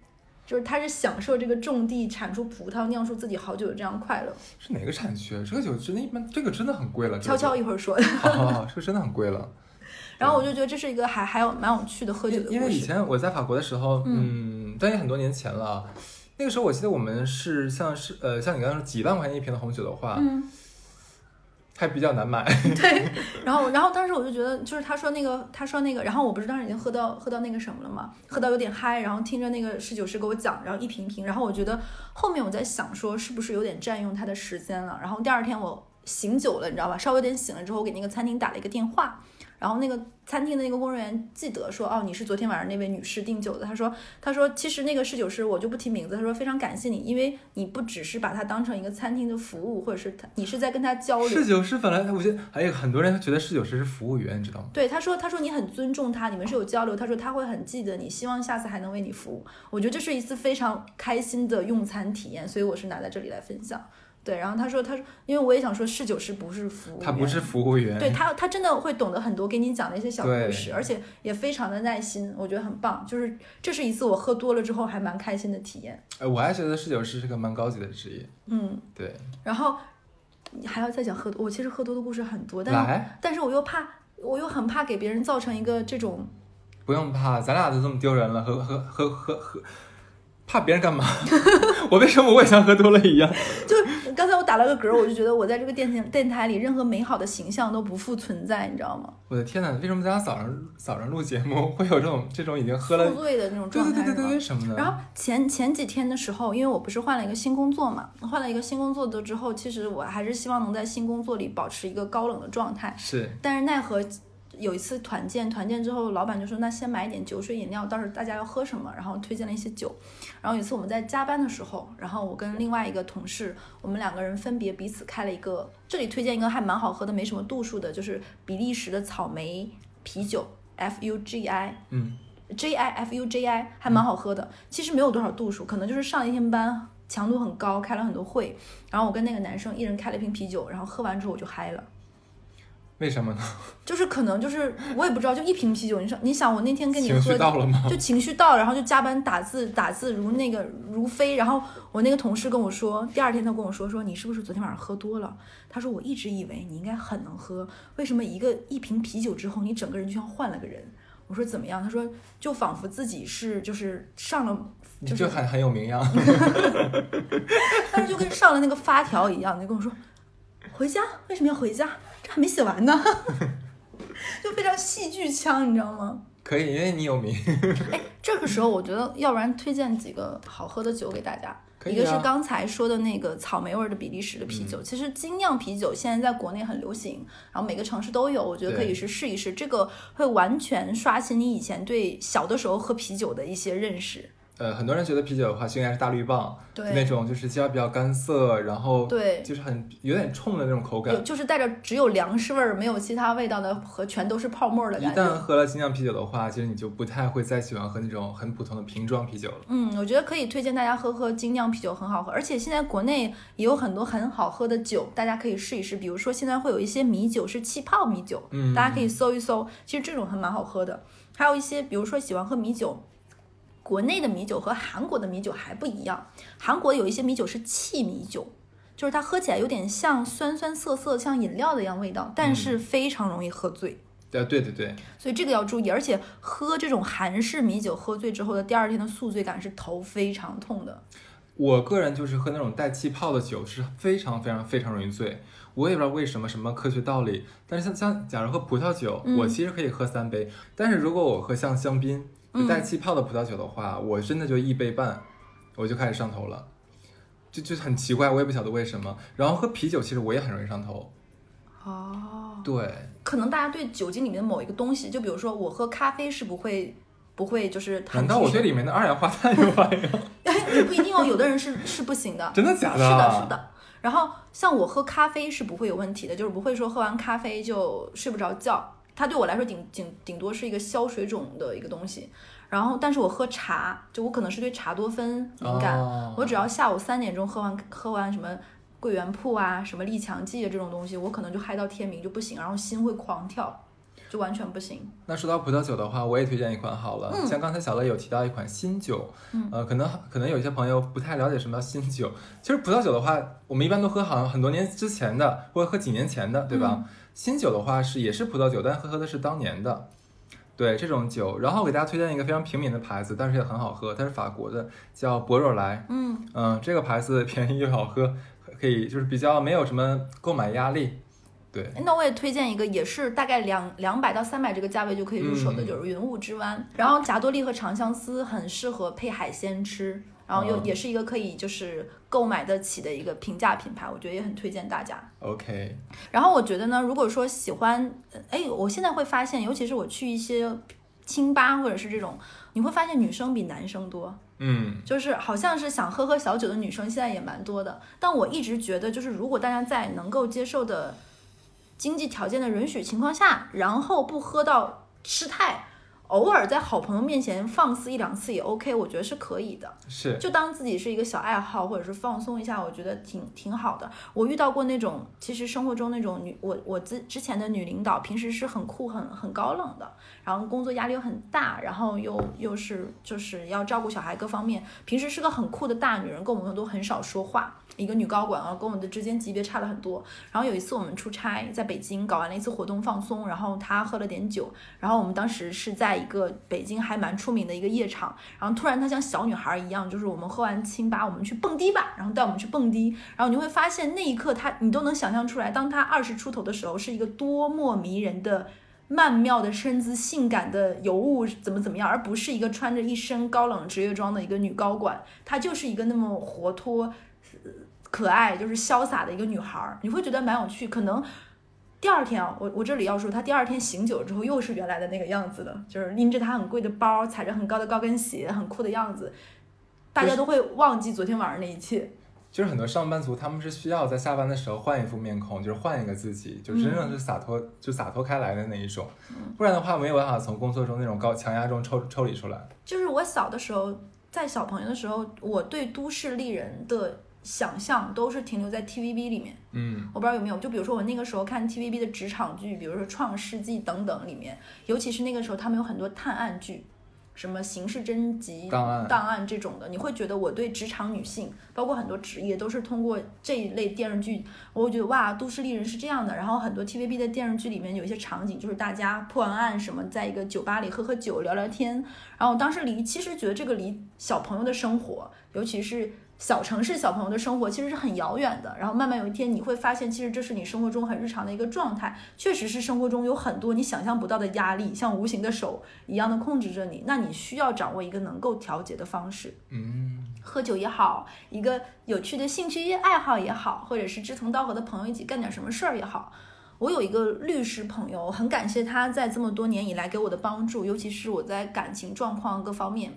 就是他是享受这个种地产出葡萄酿出自己好酒的这样快乐。是哪个产区？这个酒真的一般，这个真的很贵了。悄悄一会儿说。哦，*laughs* 这个真的很贵了。然后我就觉得这是一个还还有蛮有趣的喝酒的故事。因为以前我在法国的时候，嗯，但也很多年前了。那个时候我记得我们是像是呃像你刚才说几万块钱一瓶的红酒的话，嗯。还比较难买，*laughs* 对，然后然后当时我就觉得，就是他说那个他说那个，然后我不是当时已经喝到喝到那个什么了嘛，喝到有点嗨，然后听着那个侍酒师给我讲，然后一瓶瓶，然后我觉得后面我在想说是不是有点占用他的时间了，然后第二天我醒酒了，你知道吧，稍微有点醒了之后，我给那个餐厅打了一个电话。然后那个餐厅的那个工作人员记得说，哦，你是昨天晚上那位女士订酒的。他说，他说其实那个侍酒师我就不提名字。他说非常感谢你，因为你不只是把它当成一个餐厅的服务，或者是他，你是在跟他交流。侍酒师本来，我觉得还有很多人他觉得侍酒师是服务员，你知道吗？对，他说，他说你很尊重他，你们是有交流。他说他会很记得你，希望下次还能为你服务。我觉得这是一次非常开心的用餐体验，所以我是拿在这里来分享。对，然后他说，他说，因为我也想说，侍酒师不是服务员，他不是服务员，对他，他真的会懂得很多，给你讲的一些小故事，而且也非常的耐心，我觉得很棒。就是这是一次我喝多了之后还蛮开心的体验。哎，我还觉得侍酒师是个蛮高级的职业。嗯，对。然后你还要再讲喝多，我其实喝多的故事很多，但但是我又怕，我又很怕给别人造成一个这种。不用怕，咱俩都这么丢人了，喝喝喝喝喝。怕别人干嘛？*laughs* 我为什么我也像喝多了一样？就刚才我打了个嗝，我就觉得我在这个电电电台里，任何美好的形象都不复存在，你知道吗？我的天哪！为什么咱俩早上早上录节目 *laughs* 会有这种这种已经喝了宿醉的那种状态？对对对对对，什么呢？然后前前几天的时候，因为我不是换了一个新工作嘛，换了一个新工作的之后，其实我还是希望能在新工作里保持一个高冷的状态。是，但是奈何。有一次团建，团建之后，老板就说：“那先买一点酒水饮料，到时候大家要喝什么？”然后推荐了一些酒。然后有一次我们在加班的时候，然后我跟另外一个同事，我们两个人分别彼此开了一个，这里推荐一个还蛮好喝的，没什么度数的，就是比利时的草莓啤酒，F U G I，嗯，J I F U J I，还蛮好喝的。其实没有多少度数，可能就是上一天班，强度很高，开了很多会。然后我跟那个男生一人开了一瓶啤酒，然后喝完之后我就嗨了。为什么呢？*laughs* 就是可能就是我也不知道，就一瓶啤酒，你说你想我那天跟你喝，情绪到了吗？就情绪到，然后就加班打字打字如那个如飞，然后我那个同事跟我说，第二天他跟我说说你是不是昨天晚上喝多了？他说我一直以为你应该很能喝，为什么一个一瓶啤酒之后你整个人就像换了个人？我说怎么样？他说就仿佛自己是就是上了，就很很有名样，*laughs* *laughs* 但是就跟上了那个发条一样，就跟我说回家为什么要回家？这还没写完呢，*laughs* 就非常戏剧腔，你知道吗？可以，因为你有名。哎，*laughs* 这个时候我觉得，要不然推荐几个好喝的酒给大家。一个是刚才说的那个草莓味的比利时的啤酒，其实精酿啤酒现在在国内很流行，然后每个城市都有，我觉得可以是试一试。这个会完全刷新你以前对小的时候喝啤酒的一些认识。呃，很多人觉得啤酒的话，就应该是大绿棒，对那种就是味比较干涩，然后对，就是很有点冲的那种口感，就是带着只有粮食味儿，没有其他味道的，和全都是泡沫的感觉。一旦喝了精酿啤酒的话，其实你就不太会再喜欢喝那种很普通的瓶装啤酒了。嗯，我觉得可以推荐大家喝喝精酿啤酒，很好喝，而且现在国内也有很多很好喝的酒，大家可以试一试。比如说现在会有一些米酒是气泡米酒，嗯，大家可以搜一搜，其实这种还蛮好喝的。还有一些，比如说喜欢喝米酒。国内的米酒和韩国的米酒还不一样，韩国有一些米酒是气米酒，就是它喝起来有点像酸酸涩涩，像饮料的一样味道，但是非常容易喝醉。呃，对对对，所以这个要注意。而且喝这种韩式米酒，喝醉之后的第二天的宿醉感是头非常痛的。我个人就是喝那种带气泡的酒是非常非常非常容易醉，我也不知道为什么什么科学道理。但是像像假如喝葡萄酒，我其实可以喝三杯，但是如果我喝像香槟就带气泡的葡萄酒的话，我真的就一杯半，我就开始上头了，就就很奇怪，我也不晓得为什么。然后喝啤酒其实我也很容易上头。哦，对，可能大家对酒精里面的某一个东西，就比如说我喝咖啡是不会不会就是难道我对里面的二氧化碳有反应？*laughs* 也不一定哦，有的人是是不行的。*laughs* 真的假的？是的，是的。然后像我喝咖啡是不会有问题的，就是不会说喝完咖啡就睡不着觉。它对我来说顶顶顶多是一个消水肿的一个东西。然后，但是我喝茶，就我可能是对茶多酚敏感，我只要下午三点钟喝完喝完什么桂圆铺啊、什么利强剂啊这种东西，我可能就嗨到天明就不行，然后心会狂跳。就完全不行。那说到葡萄酒的话，我也推荐一款好了。像刚才小乐有提到一款新酒，呃，可能可能有些朋友不太了解什么叫新酒。其实葡萄酒的话，我们一般都喝好像很多年之前的，或者喝几年前的，对吧？新酒的话是也是葡萄酒，但喝喝的是当年的。对这种酒，然后我给大家推荐一个非常平民的牌子，但是也很好喝，它是法国的，叫博若莱。嗯嗯，这个牌子便宜又好喝，*laughs* 可以就是比较没有什么购买压力。对，那我也推荐一个，也是大概两两百到三百这个价位就可以入手的，就是云雾之湾。然后霞多丽和长相思很适合配海鲜吃，然后又也是一个可以就是购买得起的一个平价品牌，我觉得也很推荐大家。OK。然后我觉得呢，如果说喜欢，哎，我现在会发现，尤其是我去一些清吧或者是这种，你会发现女生比男生多。嗯，就是好像是想喝喝小酒的女生现在也蛮多的。但我一直觉得，就是如果大家在能够接受的。经济条件的允许情况下，然后不喝到失态，偶尔在好朋友面前放肆一两次也 OK，我觉得是可以的。是，就当自己是一个小爱好，或者是放松一下，我觉得挺挺好的。我遇到过那种，其实生活中那种女，我我之之前的女领导，平时是很酷、很很高冷的，然后工作压力又很大，然后又又是就是要照顾小孩各方面，平时是个很酷的大女人，跟我们都很少说话。一个女高管啊，跟我们的之间级别差了很多。然后有一次我们出差在北京搞完了一次活动放松，然后她喝了点酒，然后我们当时是在一个北京还蛮出名的一个夜场，然后突然她像小女孩一样，就是我们喝完清吧，我们去蹦迪吧，然后带我们去蹦迪，然后你会发现那一刻她你都能想象出来，当她二十出头的时候是一个多么迷人的曼妙的身姿、性感的尤物怎么怎么样，而不是一个穿着一身高冷职业装的一个女高管，她就是一个那么活脱。可爱就是潇洒的一个女孩儿，你会觉得蛮有趣。可能第二天啊，我我这里要说，她第二天醒酒之后又是原来的那个样子的，就是拎着她很贵的包，踩着很高的高跟鞋，很酷的样子。大家都会忘记昨天晚上那一切。就是很多上班族，他们是需要在下班的时候换一副面孔，就是换一个自己，就真正是洒脱，就洒脱开来的那一种。不然的话，没有办法从工作中那种高强压中抽抽离出来。就是我小的时候，在小朋友的时候，我对都市丽人的。想象都是停留在 TVB 里面，嗯，我不知道有没有，就比如说我那个时候看 TVB 的职场剧，比如说《创世纪》等等里面，尤其是那个时候他们有很多探案剧，什么刑事侦缉档案档案这种的，你会觉得我对职场女性，包括很多职业，都是通过这一类电视剧，我会觉得哇，都市丽人是这样的。然后很多 TVB 的电视剧里面有一些场景，就是大家破完案什么，在一个酒吧里喝喝酒聊聊天。然后我当时离其实觉得这个离小朋友的生活，尤其是。小城市小朋友的生活其实是很遥远的，然后慢慢有一天你会发现，其实这是你生活中很日常的一个状态。确实是生活中有很多你想象不到的压力，像无形的手一样的控制着你。那你需要掌握一个能够调节的方式，嗯，喝酒也好，一个有趣的兴趣爱好也好，或者是志同道合的朋友一起干点什么事儿也好。我有一个律师朋友，很感谢他在这么多年以来给我的帮助，尤其是我在感情状况各方面。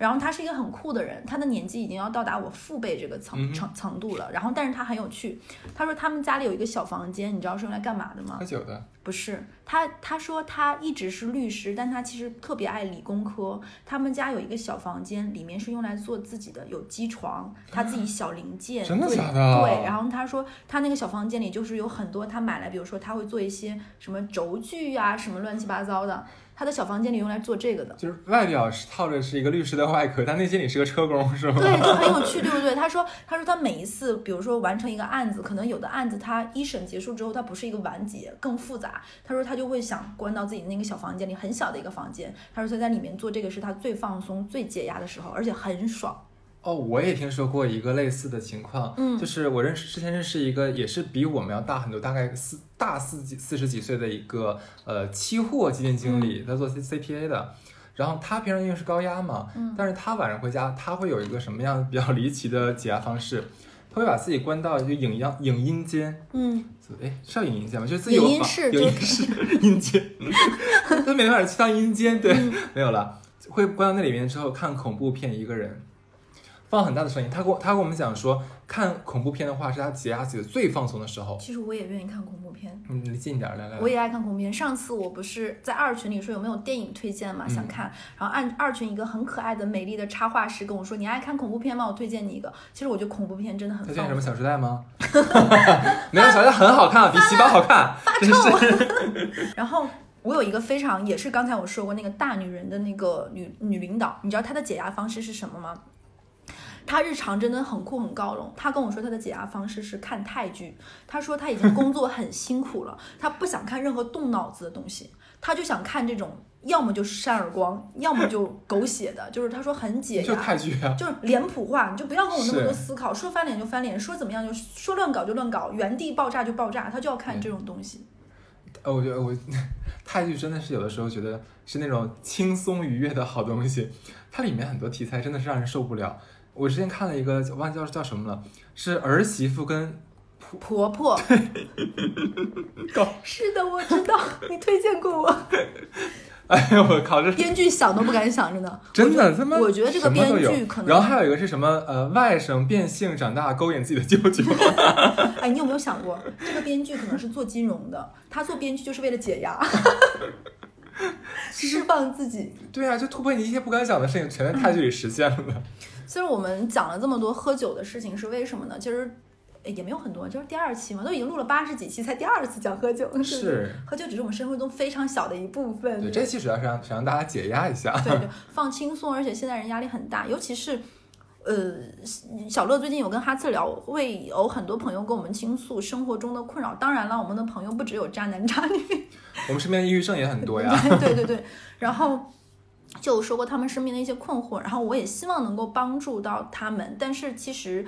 然后他是一个很酷的人，他的年纪已经要到达我父辈这个层层程度了。然后，但是他很有趣。他说他们家里有一个小房间，你知道是用来干嘛的吗？喝酒的。不是，他他说他一直是律师，但他其实特别爱理工科。他们家有一个小房间，里面是用来做自己的，有机床，他自己小零件。真的假的？对。然后他说他那个小房间里就是有很多他买来，比如说他会做一些什么轴距啊，什么乱七八糟的。他的小房间里用来做这个的。就是外表是套着是一个律师的外壳，但内心里是个车工，是吗？*laughs* 对，就很有趣，对不对？他说，他说他每一次，比如说完成一个案子，可能有的案子他一审结束之后，它不是一个完结，更复杂。他说他就会想关到自己的那个小房间里，很小的一个房间。他说他在里面做这个是他最放松、最解压的时候，而且很爽。哦，我也听说过一个类似的情况，嗯就是我认识之前认识一个也是比我们要大很多，大概四大四几四十几岁的一个呃期货基金经理，他做 C C P A 的。然后他平常因为是高压嘛，嗯但是他晚上回家，他会有一个什么样比较离奇的解压方式？他会把自己关到一个影样影音间，嗯，哎，是要影音间吗？就是自己有房影音室有 *laughs* 音室阴间，*laughs* 他每天晚上去趟阴间，对，嗯没有了，会关到那里面之后看恐怖片，一个人放很大的声音。他跟我他跟我们讲说，看恐怖片的话是他解压解的最放松的时候。其实我也愿意看恐怖片。嗯，离近点儿来来来，我也爱看恐怖片。上次我不是在二群里说有没有电影推荐嘛，嗯想看。然后按二群一个很可爱的、美丽的插画师跟我说：“你爱看恐怖片吗？我推荐你一个。”其实我觉得恐怖片真的很推荐什么《。小时代》吗？*laughs* 没有，《小时代》很好看，比《喜宝》好看，发臭。*laughs* 然后我有一个非常也是刚才我说过那个大女人的那个女女领导，你知道她的解压方式是什么吗？她日常真的很酷很高冷。他跟我说他的解压方式是看泰剧。他说他已经工作很辛苦了，他不想看任何动脑子的东西，他就想看这种要么就是扇耳光，要么就狗血的，就是他说很解就压。泰剧啊，就是脸谱化，你就不要跟我那么多思考，说翻脸就翻脸，说怎么样就说乱搞就乱搞，原地爆炸就爆炸，他就要看这种东西。呃，我觉得我泰剧真的是有的时候觉得是那种轻松愉悦的好东西，它里面很多题材真的是让人受不了。我之前看了一个忘记叫叫什么了，是儿媳妇跟婆婆，*laughs* 搞，*laughs* 是的，我知道，你推荐过我。*laughs* 哎呦我靠，这编剧想都不敢想，真的。真的他妈我觉得这个编剧可能，然后还有一个是什么呃外甥变性长大勾引自己的舅舅，哎，你有没有想过，这个编剧可能是做金融的，他做编剧就是为了解压，释放自己。对啊，就突破你一些不敢想的事情，全在泰剧里实现了。其实我们讲了这么多喝酒的事情，是为什么呢？其实诶也没有很多，就是第二期嘛，都已经录了八十几期，才第二次讲喝酒。是 *laughs* 喝酒只是我们生活中非常小的一部分。对，这期主要是让想让大家解压一下。对对，放轻松，而且现在人压力很大，尤其是。呃，小乐最近有跟哈次聊，会有很多朋友跟我们倾诉生活中的困扰。当然了，我们的朋友不只有渣男渣女，我们身边抑郁症也很多呀。*laughs* 对对对，然后就有说过他们身边的一些困惑，然后我也希望能够帮助到他们，但是其实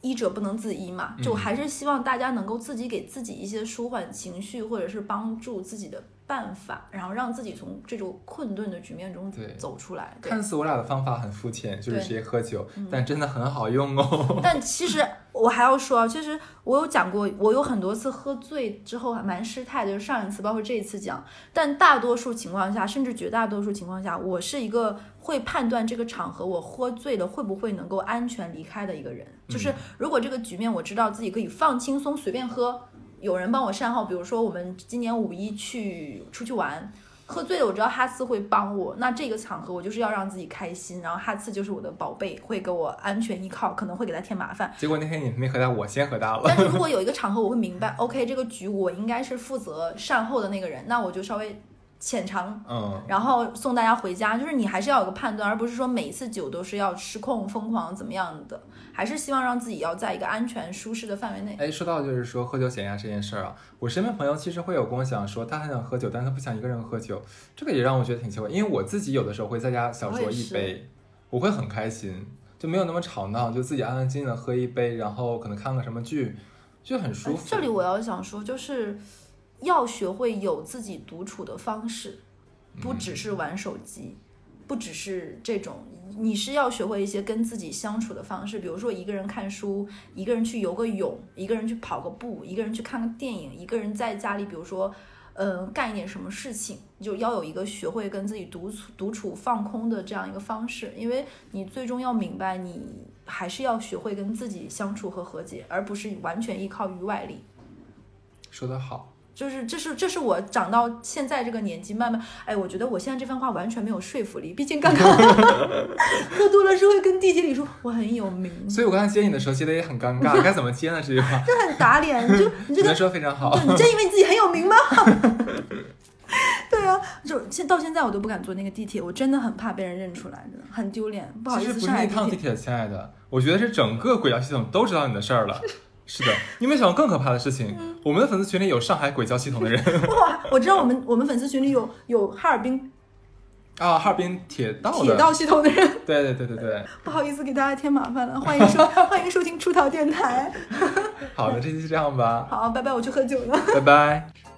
医者不能自医嘛，就嗯还是希望大家能够自己给自己一些舒缓情绪或者是帮助自己的办法，然后让自己从这种困顿的局面中走出来。看似我俩的方法很肤浅，就是直接喝酒，但真的很好用哦。*laughs* 但其实我还要说，啊，其实我有讲过，我有很多次喝醉之后还蛮失态的，就是上一次，包括这一次讲。但大多数情况下，甚至绝大多数情况下，我是一个会判断这个场合我喝醉了会不会能够安全离开的一个人。就是如果这个局面我知道自己可以放轻松随便喝，有人帮我善后，比如说我们今年五一去出去玩。喝醉了，我知道哈次会帮我，那这个场合我就是要让自己开心，然后哈次就是我的宝贝，会给我安全依靠，可能会给他添麻烦。结果那天你没喝大，我先喝大了。但是如果有一个场合，我会明白，OK，这个局我应该是负责善后的那个人，那我就稍微浅尝，嗯，然后送大家回家。就是你还是要有个判断，而不是说每一次酒都是要失控、疯狂怎么样的，还是希望让自己要在一个安全、舒适的范围内。哎，说到就是说喝酒减压这件事儿啊，我身边朋友其实会有跟我讲说，他很想喝酒，但是他不想一个人喝酒，这个也让我觉得挺奇怪，因为我自己有的时候会在家小酌一杯，我会很开心，就没有那么吵闹，就自己安安静静的喝一杯，然后可能看个什么剧，就很舒服。这里我要想说，就是要学会有自己独处的方式，不只是玩手机，不只是这种，你是要学会一些跟自己相处的方式，比如说一个人看书，一个人去游个泳，一个人去跑个步，一个人去看个电影，一个人在家里，比如说。呃，干一点什么事情，就要有一个学会跟自己独处、独处、放空的这样一个方式，因为你最终要明白，你还是要学会跟自己相处和和解，而不是完全依靠于外力。说得好，就是这是这是我长到现在这个年纪，慢慢哎，我觉得我现在这番话完全没有说服力。毕竟刚刚 *laughs* 喝多了是会跟地铁里说我很有名，所以我刚才接你的时候接的也很尴尬，该怎么接呢？这句话，这很打脸。你就你这个说非常好。对你真以为你自己很有名吗？对 *laughs* 对啊，就现到现在我都不敢坐那个地铁，我真的很怕被人认出来，真的很丢脸，不好意思。其实不是一趟地铁，亲爱的，我觉得是整个轨道系统都知道你的事儿了。*laughs* 是的，你有没有想过更可怕的事情？我们的粉丝群里有上海轨交系统的人。*laughs* 哇，我知道我们我们粉丝群里有有哈尔滨啊，哈尔滨铁道铁道系统的人。对对对对对。不好意思给大家添麻烦了，欢迎收 *laughs* 欢迎收听出逃电台。好的，这期就这样吧。好，拜拜，我去喝酒了。拜拜。